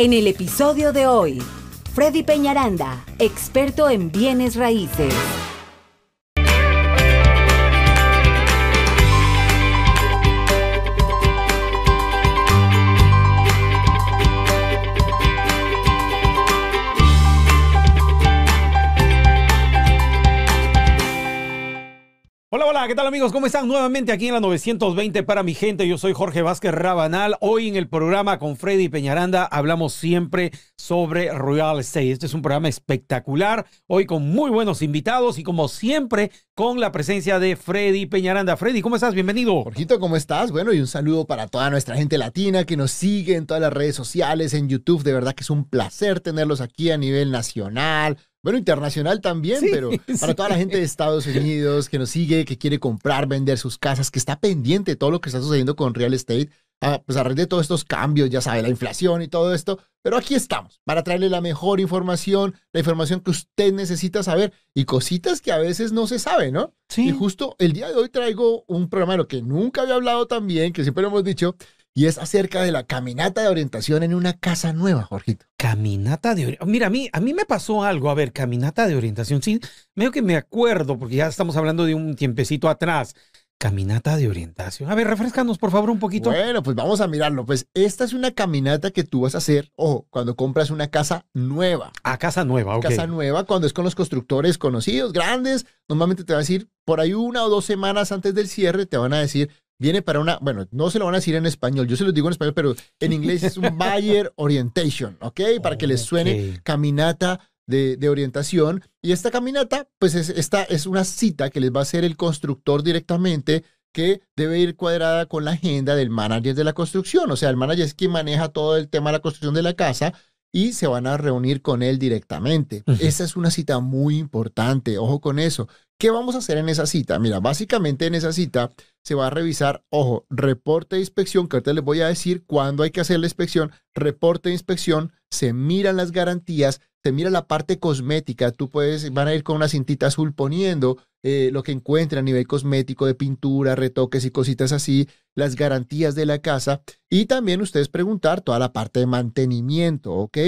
En el episodio de hoy, Freddy Peñaranda, experto en bienes raíces. Hola, ¿qué tal amigos? ¿Cómo están? Nuevamente aquí en la 920 para mi gente. Yo soy Jorge Vázquez Rabanal. Hoy en el programa con Freddy Peñaranda hablamos siempre sobre real estate. Este es un programa espectacular. Hoy con muy buenos invitados y como siempre con la presencia de Freddy Peñaranda. Freddy, ¿cómo estás? Bienvenido. Jorgito, ¿cómo estás? Bueno, y un saludo para toda nuestra gente latina que nos sigue en todas las redes sociales, en YouTube. De verdad que es un placer tenerlos aquí a nivel nacional, bueno, internacional también, pero para toda la gente de Estados Unidos que nos sigue, que quiere comprar, vender sus casas, que está pendiente de todo lo que está sucediendo con real estate, pues a raíz de todos estos cambios, ya sabe, la inflación y todo esto, pero aquí estamos para traerle la mejor información, la información que usted necesita saber y cositas que a veces no se sabe, ¿no? Sí. Y justo el día de hoy traigo un programa de lo que nunca había hablado también, que siempre lo hemos dicho, y es acerca de la caminata de orientación en una casa nueva, Jorgito. Caminata de orientación. Mira, a mí, a mí me pasó algo. A ver, caminata de orientación. Sí, medio que me acuerdo, porque ya estamos hablando de un tiempecito atrás. Caminata de orientación. A ver, refrescanos por favor un poquito. Bueno, pues vamos a mirarlo. Pues esta es una caminata que tú vas a hacer, ojo, cuando compras una casa nueva. A casa nueva, ok. Casa nueva, cuando es con los constructores conocidos, grandes, normalmente te van a decir, por ahí una o dos semanas antes del cierre, te van a decir, viene para una, bueno, no se lo van a decir en español, yo se lo digo en español, pero en inglés es un buyer orientation, ¿ok? Para que les suene caminata de, de, orientación. Y esta caminata, pues es, esta es una cita que les va a hacer el constructor directamente que debe ir cuadrada con la agenda del manager de la construcción. O sea, el manager es quien maneja todo el tema de la construcción de la casa y se van a reunir con él directamente. Uh -huh. Esa es una cita muy importante, ojo con eso. ¿Qué vamos a hacer en esa cita? Mira, básicamente en esa cita se va a revisar, ojo, reporte de inspección, que ahorita les voy a decir cuándo hay que hacer la inspección, reporte de inspección, se miran las garantías, se mira la parte cosmética, tú puedes, van a ir con una cintita azul poniendo eh, lo que encuentran a nivel cosmético de pintura, retoques y cositas así, las garantías de la casa y también ustedes preguntar toda la parte de mantenimiento, ¿ok?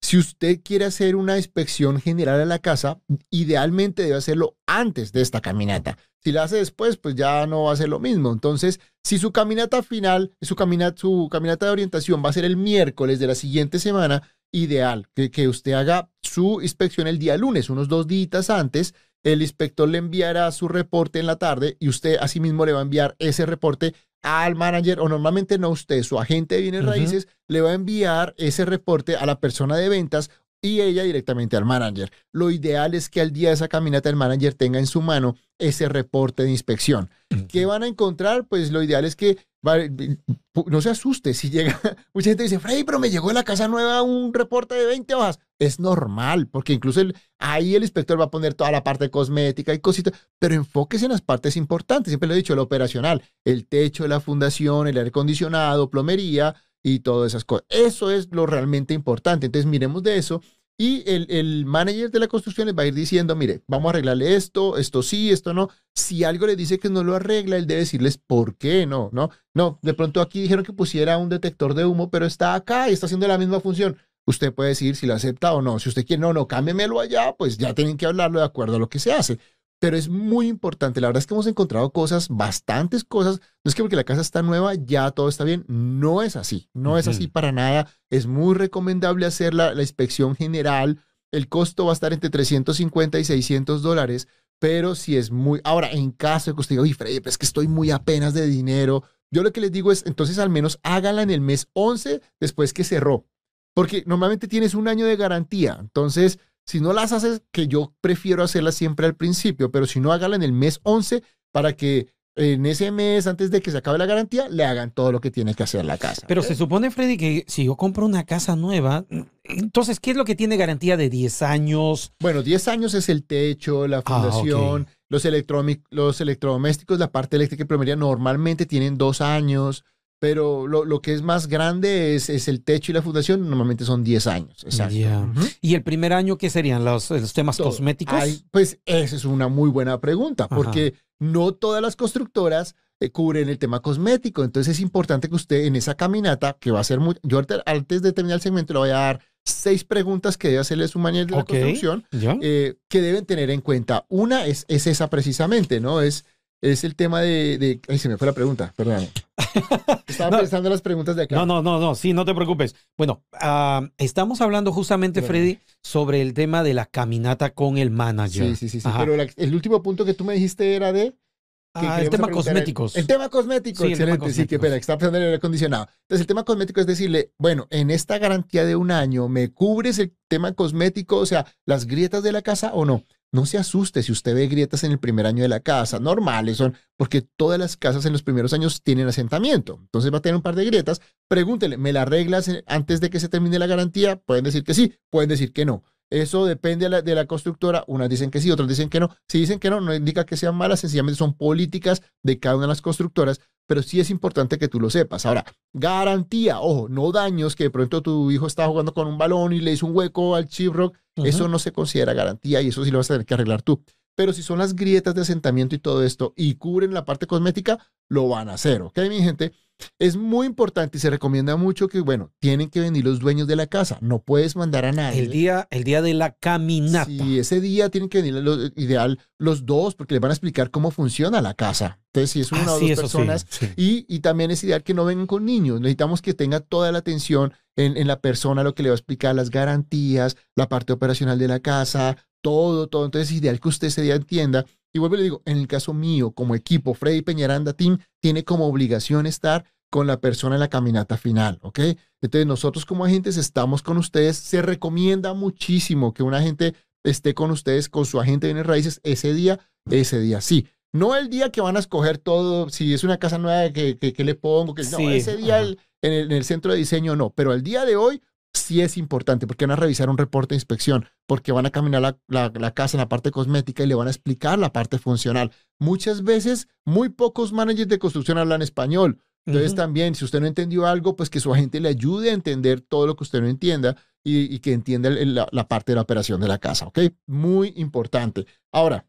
Si usted quiere hacer una inspección general a la casa, idealmente debe hacerlo antes de esta caminata. Si la hace después, pues ya no va a ser lo mismo. Entonces, si su caminata final, su caminata, su caminata de orientación va a ser el miércoles de la siguiente semana, ideal que, que usted haga su inspección el día lunes, unos dos días antes. El inspector le enviará su reporte en la tarde y usted asimismo le va a enviar ese reporte al manager, o normalmente no usted, su agente de bienes uh -huh. raíces, le va a enviar ese reporte a la persona de ventas y ella directamente al manager. Lo ideal es que al día de esa caminata el manager tenga en su mano ese reporte de inspección. Uh -huh. ¿Qué van a encontrar? Pues lo ideal es que no se asuste si llega. Mucha gente dice, Freddy, pero me llegó de la casa nueva un reporte de 20 hojas. Es normal, porque incluso ahí el inspector va a poner toda la parte cosmética y cositas, pero enfóquese en las partes importantes. Siempre lo he dicho, lo operacional, el techo de la fundación, el aire acondicionado, plomería y todas esas cosas. Eso es lo realmente importante. Entonces, miremos de eso. Y el, el, manager de la construcción les va a ir diciendo, mire, vamos a arreglarle esto, esto sí, esto no. Si algo le dice que no lo arregla, él debe decirles por qué no, ¿no? No, de pronto aquí dijeron que pusiera un detector de humo, pero está acá y está haciendo la misma función. Usted puede decir si lo acepta o no. Si usted quiere, no, no, cámbiamelo allá, pues ya tienen que hablarlo de acuerdo a lo que se hace. Pero es muy importante. La verdad es que hemos encontrado cosas, bastantes cosas. No es que porque la casa está nueva ya todo está bien. No es así. No uh -huh. es así para nada. Es muy recomendable hacer la, la, inspección general. El costo va a estar entre 350 y 600 dólares. Pero si es muy... Ahora, en caso de que usted diga, oye, Freddy, pues es que estoy muy apenas de dinero. Yo lo que les digo es, entonces al menos hágala en el mes 11 después que cerró. Porque normalmente tienes un año de garantía. Entonces, si no las haces, que yo prefiero hacerlas siempre al principio, pero si no, hágala en el mes 11 para que en ese mes, antes de que se acabe la garantía, le hagan todo lo que tiene que hacer la casa. Pero se supone, Freddy, que si yo compro una casa nueva, entonces, ¿qué es lo que tiene garantía de 10 años? Bueno, 10 años es el techo, la fundación, ah, okay. los, electro los electrodomésticos, la parte eléctrica y plomería normalmente tienen dos años. Pero lo, lo, que es más grande es, es, el techo y la fundación, normalmente son 10 años. Exacto. Yeah. Uh -huh. ¿Y el primer año qué serían los, los temas Todo. cosméticos? Ay, pues esa es una muy buena pregunta, porque Ajá. no todas las constructoras eh, cubren el tema cosmético. Entonces es importante que usted en esa caminata, que va a ser muy... Yo antes de terminar el segmento le voy a dar seis preguntas que debe hacerle su manual de la construcción eh, que deben tener en cuenta. Una es, es esa precisamente, ¿no? Es, es el tema de, de- Ay, se me fue la pregunta, perdóname. Estaba No. pensando en las preguntas de acá. No, no, no, no, sí, no te preocupes. Bueno, ah, estamos hablando justamente, Bueno. Freddy, sobre el tema de la caminata con el manager. Sí, sí, sí. sí. Pero la- el último punto que tú me dijiste era de... que Ah, el tema cosméticos. El, el tema cosmético, Sí, el tema excelente. Sí, que que está pensando en el aire acondicionado. Entonces, el tema cosmético es decirle, bueno, en esta garantía de un año, ¿me cubres el tema cosmético, o sea, las grietas de la casa o no? No se asuste si usted ve grietas en el primer año de la casa, normales son, porque todas las casas en los primeros años tienen asentamiento. Entonces va a tener un par de grietas. Pregúntele, ¿me la arreglas eh, antes de que se termine la garantía? Pueden decir que sí, pueden decir que no. Eso depende de la, de la constructora. Unas dicen que sí, otras dicen que no. Si dicen que no, no indica que sean malas, sencillamente son políticas de cada una de las constructoras, pero sí es importante que tú lo sepas. Ahora, garantía, ojo, no daños, que de pronto tu hijo está jugando con un balón y le hizo un hueco al chip rock, eso no se considera garantía y eso sí lo vas a tener que arreglar tú. Pero si son las grietas de asentamiento y todo esto y cubren la parte cosmética, lo van a hacer, ¿ok, mi gente? Es muy importante y se recomienda mucho que, bueno, tienen que venir los dueños de la casa. No puedes mandar a nadie. El día, el día de la caminata. Sí, ese día tienen que venir, lo ideal, los dos, porque les van a explicar cómo funciona la casa. Entonces, si es una Ah, o sí, dos sí, personas, sí. y, y también es ideal que no vengan con niños. Necesitamos que tenga toda la atención en, en la persona, lo que le va a explicar, las garantías, la parte operacional de la casa, todo, todo. Entonces es ideal que usted ese día entienda. Y vuelvo y le digo, en el caso mío, como equipo, Freddy Peñaranda Team tiene como obligación estar con la persona en la caminata final, ¿ok? Entonces nosotros como agentes estamos con ustedes. Se recomienda muchísimo que un agente esté con ustedes, con su agente de bienes raíces, ese día, ese día sí. No el día que van a escoger todo, si es una casa nueva, que, que, que le pongo, que no, ese día el- en, el, en el centro de diseño no, pero el día de hoy sí es importante porque van a revisar un reporte de inspección, porque van a caminar la, la- la casa en la parte cosmética y le van a explicar la parte funcional. Muchas veces, muy pocos managers de construcción hablan español. Entonces Ujú. también, si usted no entendió algo, pues que su agente le ayude a entender todo lo que usted no entienda y, y que entienda el- la, la parte de la operación de la casa, ¿ok? Muy importante. Ahora,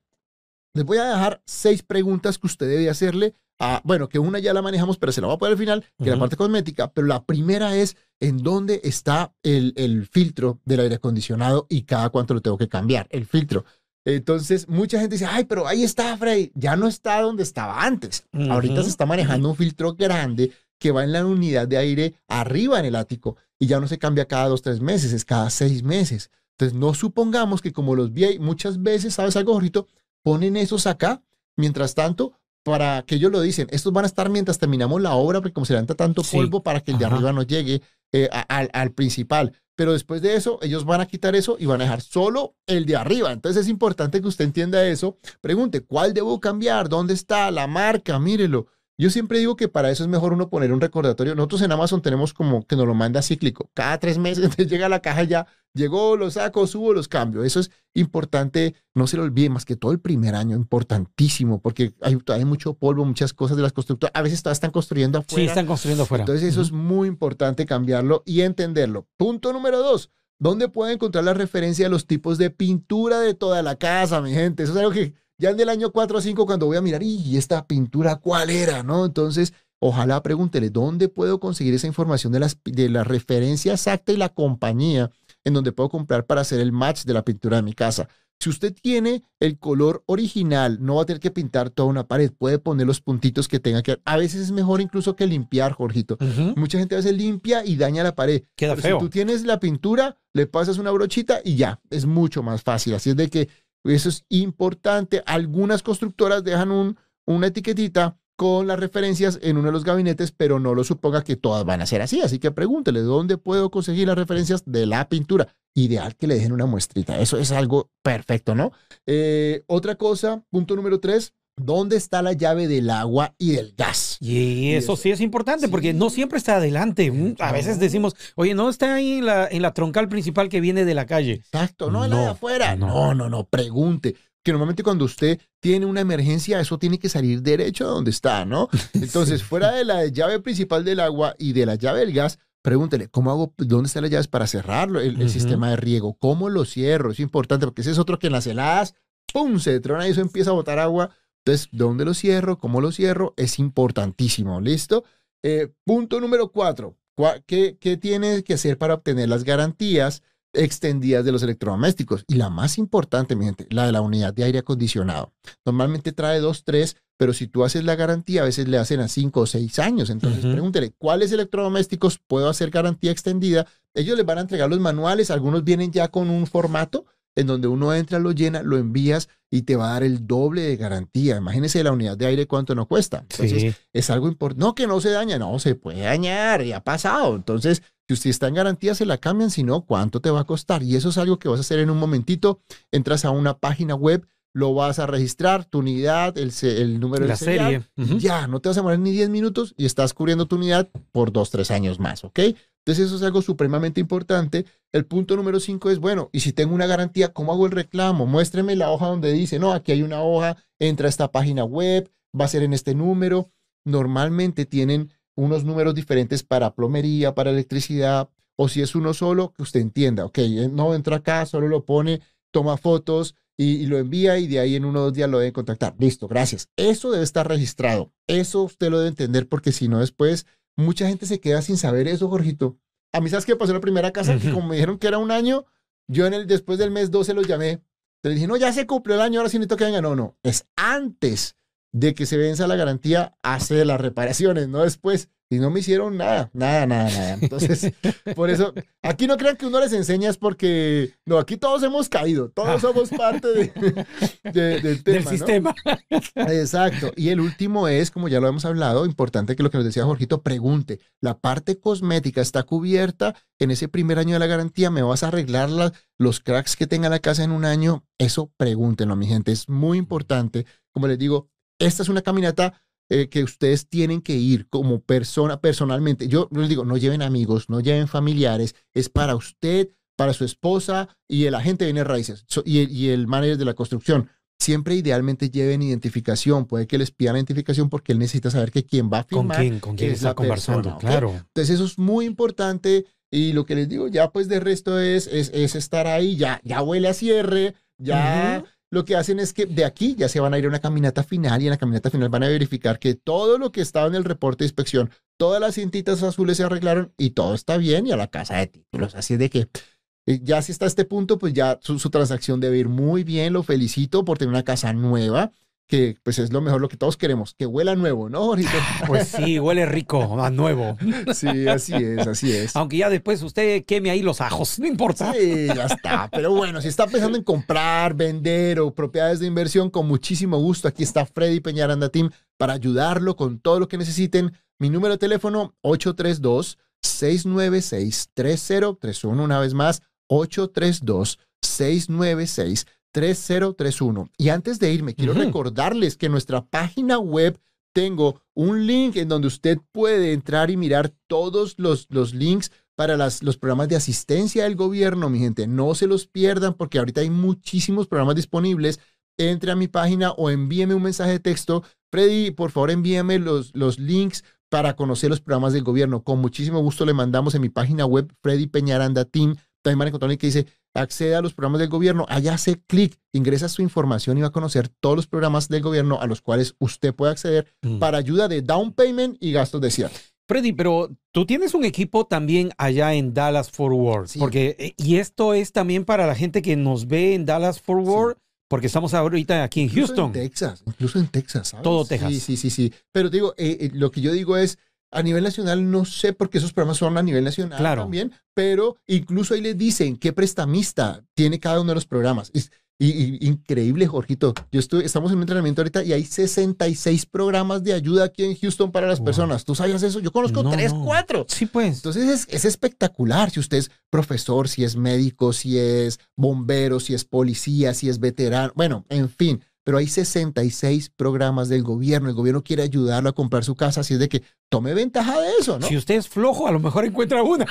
les voy a dejar seis preguntas que usted debe hacerle. A, bueno, que una ya la manejamos, pero se la voy a poner al final, que es la parte cosmética. Pero la primera es en dónde está el, el filtro del aire acondicionado y cada cuánto lo tengo que cambiar, el filtro. Entonces, mucha gente dice, ay, pero ahí está, Frey, ya no está donde estaba antes. Ahorita Ujú, se está manejando un filtro grande que va en la unidad de aire arriba en el ático y ya no se cambia cada dos, tres meses, es cada seis meses. Entonces, no supongamos que como los vi muchas veces, ¿sabes algo, Jorito? Ponen esos acá, mientras tanto, para que ellos lo dicen, estos van a estar mientras terminamos la obra, porque como se levanta tanto Sí. polvo para que el de Ajá. arriba no llegue eh, a- al principal. Pero después de eso, ellos van a quitar eso y van a dejar solo el de arriba. Entonces es importante que usted entienda eso. Pregunte, ¿cuál debo cambiar? ¿Dónde está la marca? Mírelo. Yo siempre digo que para eso es mejor uno poner un recordatorio. Nosotros en Amazon tenemos como que nos lo manda cíclico. Cada tres meses llega a la caja ya, llegó, lo saco, subo, los cambio. Eso es importante, no se lo olvide, más que todo el primer año, importantísimo, porque hay, hay mucho polvo, muchas cosas de las constructoras. A veces están construyendo afuera. Sí, están construyendo afuera. Entonces eso es muy importante cambiarlo y entenderlo. Punto número dos, ¿dónde puede encontrar la referencia de los tipos de pintura de toda la casa, mi gente? Eso es algo que ya en el año 4 o 5 cuando voy a mirar, ¿y esta pintura cuál era? ¿No? Entonces, ojalá pregúntele, ¿dónde puedo conseguir esa información de, las, de la referencia exacta y la compañía en donde puedo comprar para hacer el match de la pintura de mi casa? Si usted tiene el color original, no va a tener que pintar toda una pared, puede poner los puntitos que tenga que. A veces es mejor incluso que limpiar, Jorgito. Ujú. Mucha gente a veces limpia y daña la pared. Queda Pero feo. Si tú tienes la pintura, le pasas una brochita y ya, es mucho más fácil. Así es de que eso es importante. Algunas constructoras dejan un, una etiquetita con las referencias en uno de los gabinetes, pero no lo suponga que todas van a ser así. Así que pregúntele, ¿dónde puedo conseguir las referencias de la pintura? Ideal que le dejen una muestrita. Eso es algo perfecto, ¿no? Eh, otra cosa, punto número tres, ¿dónde está la llave del agua y del gas? Y eso sí es importante porque no siempre está adelante. Mm, A veces No. decimos, oye, no está ahí en la, en la troncal principal que viene de la calle. Exacto, no, en la de No, afuera. no. No, no, no, pregunte. Que normalmente cuando usted tiene una emergencia, eso tiene que salir derecho a donde está, ¿no? Entonces, fuera de la llave principal del agua y de la llave del gas, pregúntele, ¿cómo hago? ¿Dónde están las llaves para cerrarlo? El, sistema de riego, ¿cómo lo cierro? Es importante porque ese es otro que en las heladas, ¡pum! se trona y eso empieza a botar agua Entonces, ¿dónde lo cierro? ¿Cómo lo cierro? Es importantísimo, ¿listo? Eh, punto número cuatro. ¿Qué, ¿Qué tiene que hacer para obtener las garantías extendidas de los electrodomésticos? Y la más importante, mi gente, la de la unidad de aire acondicionado. Normalmente trae dos, tres, pero si tú haces la garantía, a veces le hacen a cinco o seis años. Entonces, pregúntele, ¿cuáles electrodomésticos puedo hacer garantía extendida? Ellos les van a entregar los manuales, algunos vienen ya con un formato en donde uno entra, lo llena, lo envías y te va a dar el doble de garantía. Imagínense la unidad de aire cuánto no cuesta. Entonces, Sí. es algo importante. No, que no se daña, no, se puede dañar, ya ha pasado. Entonces, si usted está en garantía, se la cambian, si no, ¿cuánto te va a costar? Y eso es algo que vas a hacer en un momentito. Entras a una página web, lo vas a registrar, tu unidad, el, el número La serial, serie. Ya, no te vas a demorar ni 10 minutos y estás cubriendo tu unidad por dos, tres años más, ¿ok? Entonces eso es algo supremamente importante. El punto número 5 es, bueno, y si tengo una garantía, ¿cómo hago el reclamo? Muéstreme la hoja donde dice, no, aquí hay una hoja, entra a esta página web, va a ser en este número. Normalmente tienen unos números diferentes para plomería, para electricidad, o si es uno solo, que usted entienda, ok, eh, no entra acá, solo lo pone, toma fotos y, y lo envía y de ahí en uno o dos días lo deben contactar. Listo, gracias. Eso debe estar registrado. Eso usted lo debe entender porque si no después mucha gente se queda sin saber eso, Jorgito. A mí, ¿sabes qué pasó en la primera casa? Que Ujú. como me dijeron que era un año, yo en el, después del mes 12 los llamé. Le dije, no, ya se cumplió el año, ahora sí necesito que venga. No, no, es antes de que se venza la garantía, hacer las reparaciones, no después. Y no me hicieron nada, nada, nada, nada. Entonces, por eso, aquí no crean que uno les enseña es porque, no, aquí todos hemos caído, todos somos parte de, de- del tema. Del ¿no? sistema. Exacto. Y el último es, como ya lo hemos hablado, importante que lo que nos decía Jorgito, pregunte, ¿la parte cosmética está cubierta en ese primer año de la garantía? ¿Me vas a arreglar la- los cracks que tenga la casa en un año? Eso pregúntenlo, mi gente. Es muy importante. Como les digo, esta es una caminata eh, que ustedes tienen que ir como persona, personalmente. Yo les digo, no lleven amigos, no lleven familiares. Es para usted, para su esposa y el agente de bienes raíces so- y el- y el manager de la construcción siempre idealmente lleven identificación. Puede que les pidan identificación porque él necesita saber que quien va a ¿Con firmar. quién? ¿Con quién es está la conversando? Claro. Entonces eso es muy importante y lo que les digo ya pues de resto es, es, es estar ahí, ya, ya huele a cierre, ya. Lo que hacen es que de aquí ya se van a ir a una caminata final y en la caminata final van a verificar que todo lo que estaba en el reporte de inspección, todas las cintitas azules se arreglaron y todo está bien y a la casa de títulos. Así de que eh, ya si está a este punto, pues ya su, su transacción debe ir muy bien. Lo felicito por tener una casa nueva, que pues es lo mejor, lo que todos queremos, que huela nuevo, ¿no, Jorgito? Pues sí, huele rico, a nuevo. Sí, así es, así es. Aunque ya después usted queme ahí los ajos, no importa. Sí, ya está. Pero bueno, si está pensando en comprar, vender o propiedades de inversión, con muchísimo gusto, aquí está Freddy Peñaranda Team para ayudarlo con todo lo que necesiten. Mi número de teléfono 832-696-3031. Una vez más, 832-696-3031. Y antes de irme, quiero recordarles que en nuestra página web tengo un link en donde usted puede entrar y mirar todos los, los links para las- los programas de asistencia del gobierno, mi gente. No se los pierdan porque ahorita hay muchísimos programas disponibles. Entre a mi página o envíeme un mensaje de texto. Freddy, por favor, envíeme los, los links para conocer los programas del gobierno. Con muchísimo gusto le mandamos en mi página web, Freddy Peñaranda Team. También van a encontrar un link que dice acceda a los programas del gobierno. Allá hace clic, ingresa su información y va a conocer todos los programas del gobierno a los cuales usted puede acceder Mm. para ayuda de down payment y gastos de cierre. Freddy, pero tú tienes un equipo también allá en Dallas Fort Worth, Sí. porque eh, y esto es también para la gente que nos ve en Dallas Fort Worth, porque estamos ahorita aquí en Incluso Houston. En Texas, incluso en Texas, ¿sabes? Todo Texas. Sí, sí, sí, sí. Pero digo, eh, eh, lo que yo digo es, a nivel nacional, no sé por qué esos programas son a nivel nacional Claro. también, pero incluso ahí les dicen qué prestamista tiene cada uno de los programas. Es- y, y- increíble, Jorgito. Yo estoy, estamos en un entrenamiento ahorita y hay 66 programas de ayuda aquí en Houston para las Wow. personas. ¿Tú sabías eso? Yo conozco No, tres, no. cuatro. Sí, pues. Entonces es, es espectacular si usted es profesor, si es médico, si es bombero, si es policía, si es veterano, bueno, en fin. Pero hay 66 programas del gobierno. El gobierno quiere ayudarlo a comprar su casa, así es de que tome ventaja de eso, ¿no? Si usted es flojo, a lo mejor encuentra una.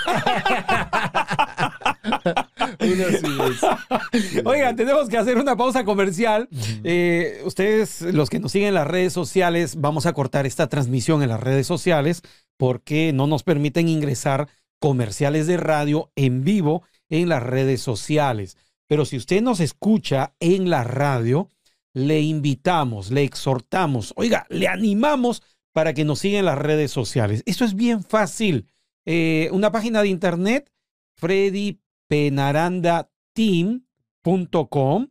Uno sí es. Oigan, tenemos que hacer una pausa comercial. Eh, ustedes, los que nos siguen en las redes sociales, vamos a cortar esta transmisión en las redes sociales porque no nos permiten ingresar comerciales de radio en vivo en las redes sociales. Pero si usted nos escucha en la radio, le invitamos, le exhortamos, oiga, le animamos para que nos siga en las redes sociales. Esto es bien fácil. Eh, una página de internet, freddypenarandateam.com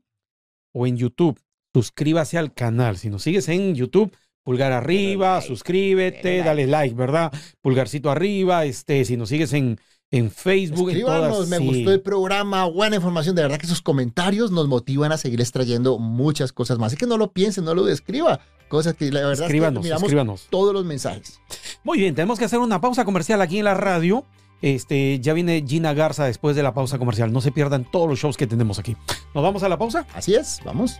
o en YouTube. Suscríbase al canal. Si nos sigues en YouTube, pulgar arriba, suscríbete, dale like, ¿verdad? Pulgarcito arriba. Este, si nos sigues en, en Facebook. Escríbanos, me gustó el programa, buena información. De verdad que sus comentarios nos motivan a seguir extrayendo muchas cosas más. Así que no lo piensen, no lo describa. Cosas que la verdad escríbanos, es que escríbanos. todos los mensajes. Muy bien, tenemos que hacer una pausa comercial aquí en la radio. Este, ya viene Gina Garza después de la pausa comercial. No se pierdan todos los shows que tenemos aquí. ¿Nos vamos a la pausa? Así es, vamos.